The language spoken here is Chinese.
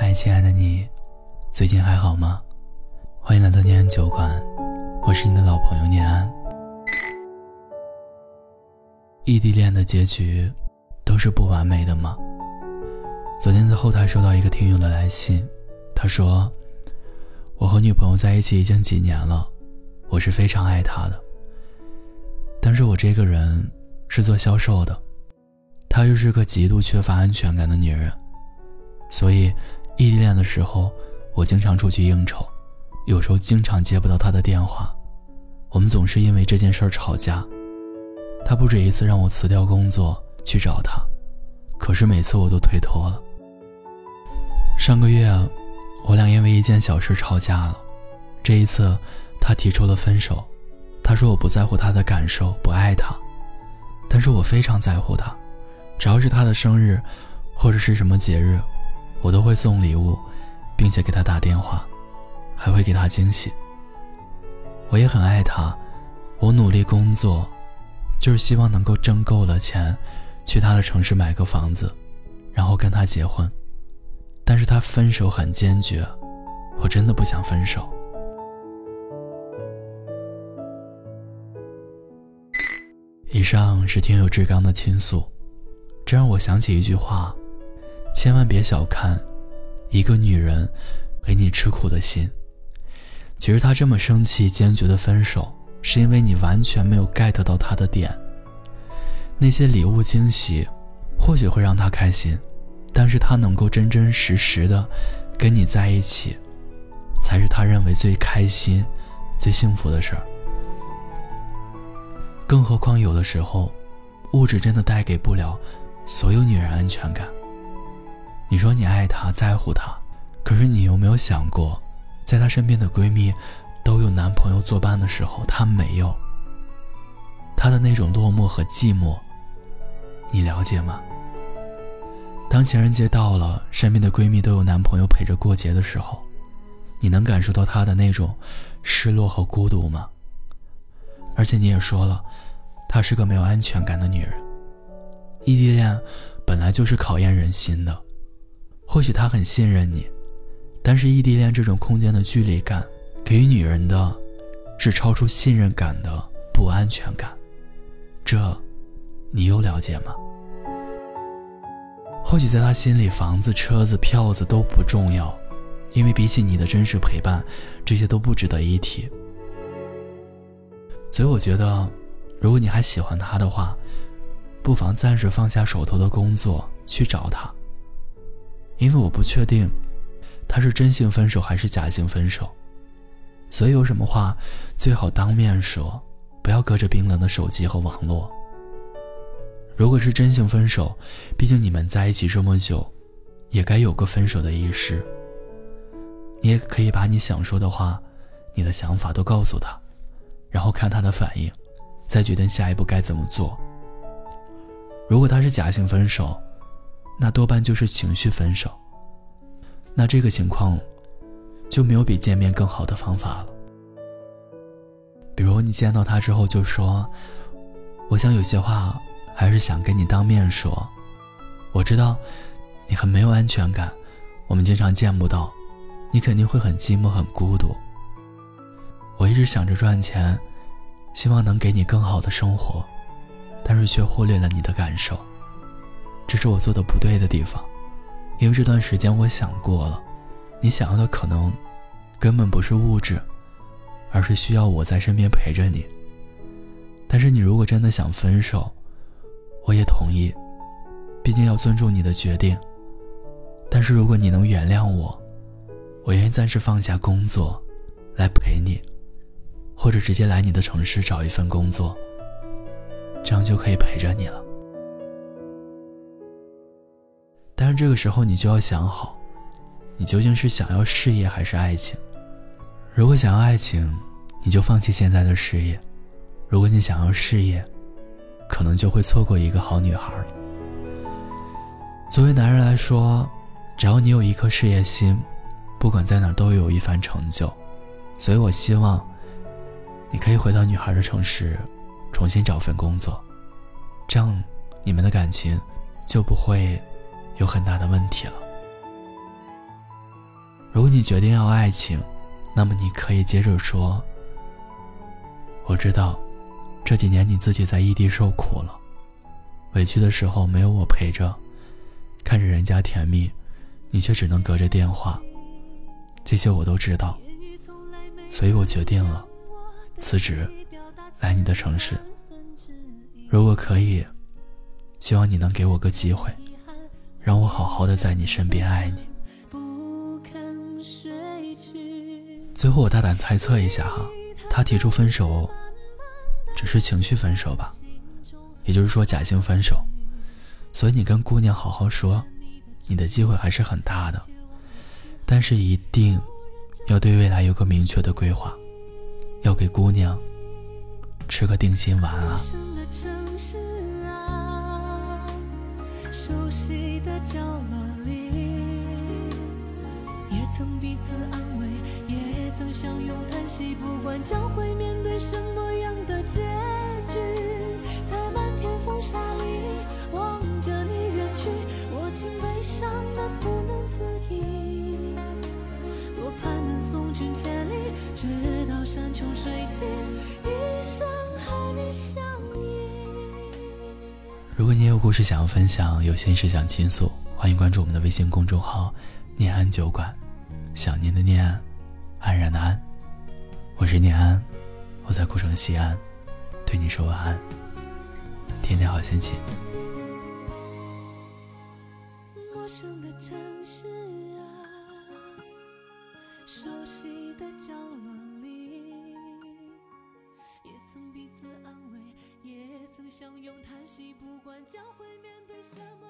嗨，亲爱的你，最近还好吗？欢迎来到念安酒馆，我是你的老朋友念安。异地恋的结局都是不完美的吗？昨天在后台收到一个听友的来信，他说：“我和女朋友在一起已经几年了，我是非常爱她的。但是我这个人是做销售的，她又是个极度缺乏安全感的女人，所以异地恋的时候，我经常出去应酬，有时候经常接不到他的电话，我们总是因为这件事吵架。”他不止一次让我辞掉工作去找他，可是每次我都推脱了。上个月，我俩因为一件小事吵架了，这一次他提出了分手。他说我不在乎他的感受，不爱他，但是我非常在乎他。只要是他的生日，或者是什么节日，我都会送礼物，并且给他打电话，还会给他惊喜。我也很爱他，我努力工作。就是希望能够挣够了钱，去他的城市买个房子，然后跟他结婚。但是他分手很坚决，我真的不想分手。以上是听友志刚的倾诉，这让我想起一句话：千万别小看一个女人为你吃苦的心。其实她这么生气、坚决的分手。是因为你完全没有 get 到她的点。那些礼物惊喜，或许会让她开心，但是她能够真真实实的跟你在一起，才是他认为最开心、最幸福的事儿。更何况有的时候，物质真的带给不了所有女人安全感。你说你爱他、在乎他，可是你有没有想过，在她身边的闺蜜？都有男朋友作伴的时候，她没有。她的那种落寞和寂寞，你了解吗？当情人节到了，身边的闺蜜都有男朋友陪着过节的时候，你能感受到她的那种失落和孤独吗？而且你也说了，她是个没有安全感的女人。异地恋本来就是考验人心的，或许他很信任你，但是异地恋这种空间的距离感。给予女人的，是超出信任感的不安全感，这，你又了解吗？或许在他心里，房子、车子、票子都不重要，因为比起你的真实陪伴，这些都不值得一提。所以我觉得，如果你还喜欢他的话，不妨暂时放下手头的工作去找他，因为我不确定，他是真性分手还是假性分手。所以有什么话，最好当面说，不要隔着冰冷的手机和网络。如果是真性分手，毕竟你们在一起这么久，也该有个分手的仪式。你也可以把你想说的话，你的想法都告诉他，然后看他的反应，再决定下一步该怎么做。如果他是假性分手，那多半就是情绪分手。那这个情况。就没有比见面更好的方法了。比如你见到他之后就说：“我想有些话还是想跟你当面说。我知道你很没有安全感，我们经常见不到，你肯定会很寂寞很孤独。我一直想着赚钱，希望能给你更好的生活，但是却忽略了你的感受。这是我做的不对的地方，因为这段时间我想过了。”你想要的可能根本不是物质，而是需要我在身边陪着你。但是你如果真的想分手，我也同意，毕竟要尊重你的决定。但是如果你能原谅我，我愿意暂时放下工作，来陪你，或者直接来你的城市找一份工作，这样就可以陪着你了。这个时候你就要想好。你究竟是想要事业还是爱情？如果想要爱情，你就放弃现在的事业；如果你想要事业，可能就会错过一个好女孩。作为男人来说，只要你有一颗事业心，不管在哪都有一番成就。所以我希望，你可以回到女孩的城市，重新找份工作，这样你们的感情就不会有很大的问题了。如果你决定要爱情，那么你可以接着说：“我知道，这几年你自己在异地受苦了，委屈的时候没有我陪着，看着人家甜蜜，你却只能隔着电话。这些我都知道，所以我决定了辞职，来你的城市。如果可以，希望你能给我个机会，让我好好的在你身边爱你。”最后，我大胆猜测一下哈，他提出分手，只是情绪分手吧，也就是说假性分手。所以你跟姑娘好好说，你的机会还是很大的，但是一定要对未来有个明确的规划，要给姑娘吃个定心丸啊。熟悉的角落里，也曾彼此安慰，也曾相拥叹息，不管将会面对什么样的结局，在漫天风沙里望着你远去，我竟悲伤的不能自已。多盼能送君千里，直到山穷水尽，一生和你相。如果你有故事想要分享，有心事想倾诉，欢迎关注我们的微信公众号“念安酒馆”，想念的念。安然的安，我是念安，我在古城西安，对你说晚安，天天好心情。陌生的城市啊，熟悉的角落里，也曾彼此安慰，也曾相拥叹息，不不管将会面对什么